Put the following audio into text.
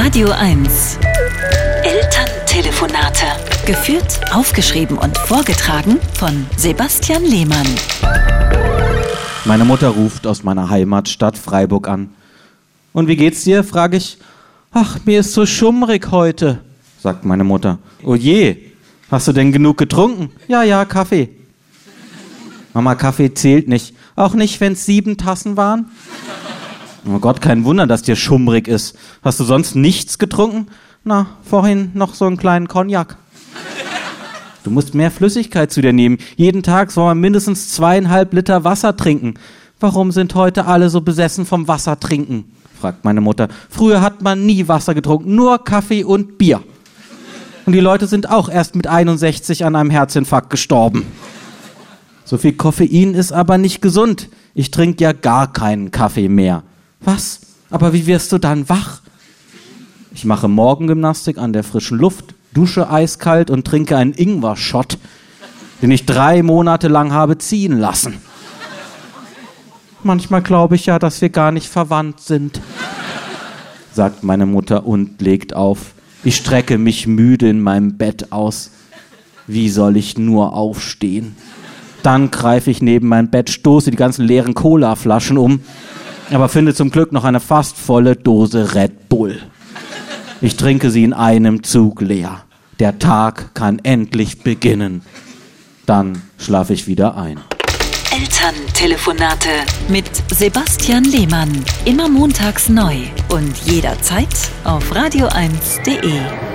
Radio 1. Elterntelefonate. Geführt, aufgeschrieben und vorgetragen von Sebastian Lehmann. Meine Mutter ruft aus meiner Heimatstadt Freiburg an. Und wie geht's dir? frage ich. Ach, mir ist so schummrig heute, sagt meine Mutter. Oh je, hast du denn genug getrunken? Ja, ja, Kaffee. Mama, Kaffee zählt nicht. Auch nicht, wenn's sieben Tassen waren? Oh Gott, kein Wunder, dass dir schummrig ist. Hast du sonst nichts getrunken? Na, vorhin noch so einen kleinen Cognac. Du musst mehr Flüssigkeit zu dir nehmen. Jeden Tag soll man mindestens zweieinhalb Liter Wasser trinken. Warum sind heute alle so besessen vom Wasser trinken? fragt meine Mutter. Früher hat man nie Wasser getrunken, nur Kaffee und Bier. Und die Leute sind auch erst mit 61 an einem Herzinfarkt gestorben. So viel Koffein ist aber nicht gesund. Ich trinke ja gar keinen Kaffee mehr. Was? Aber wie wirst du dann wach? Ich mache Morgengymnastik an der frischen Luft, dusche eiskalt und trinke einen Ingwer-Shot, den ich drei Monate lang habe ziehen lassen. Manchmal glaube ich ja, dass wir gar nicht verwandt sind, sagt meine Mutter und legt auf. Ich strecke mich müde in meinem Bett aus. Wie soll ich nur aufstehen? Dann greife ich neben mein Bett, stoße die ganzen leeren Cola-Flaschen um aber finde zum Glück noch eine fast volle Dose Red Bull. Ich trinke sie in einem Zug leer. Der Tag kann endlich beginnen. Dann schlafe ich wieder ein. Elterntelefonate mit Sebastian Lehmann. Immer montags neu und jederzeit auf radio1.de.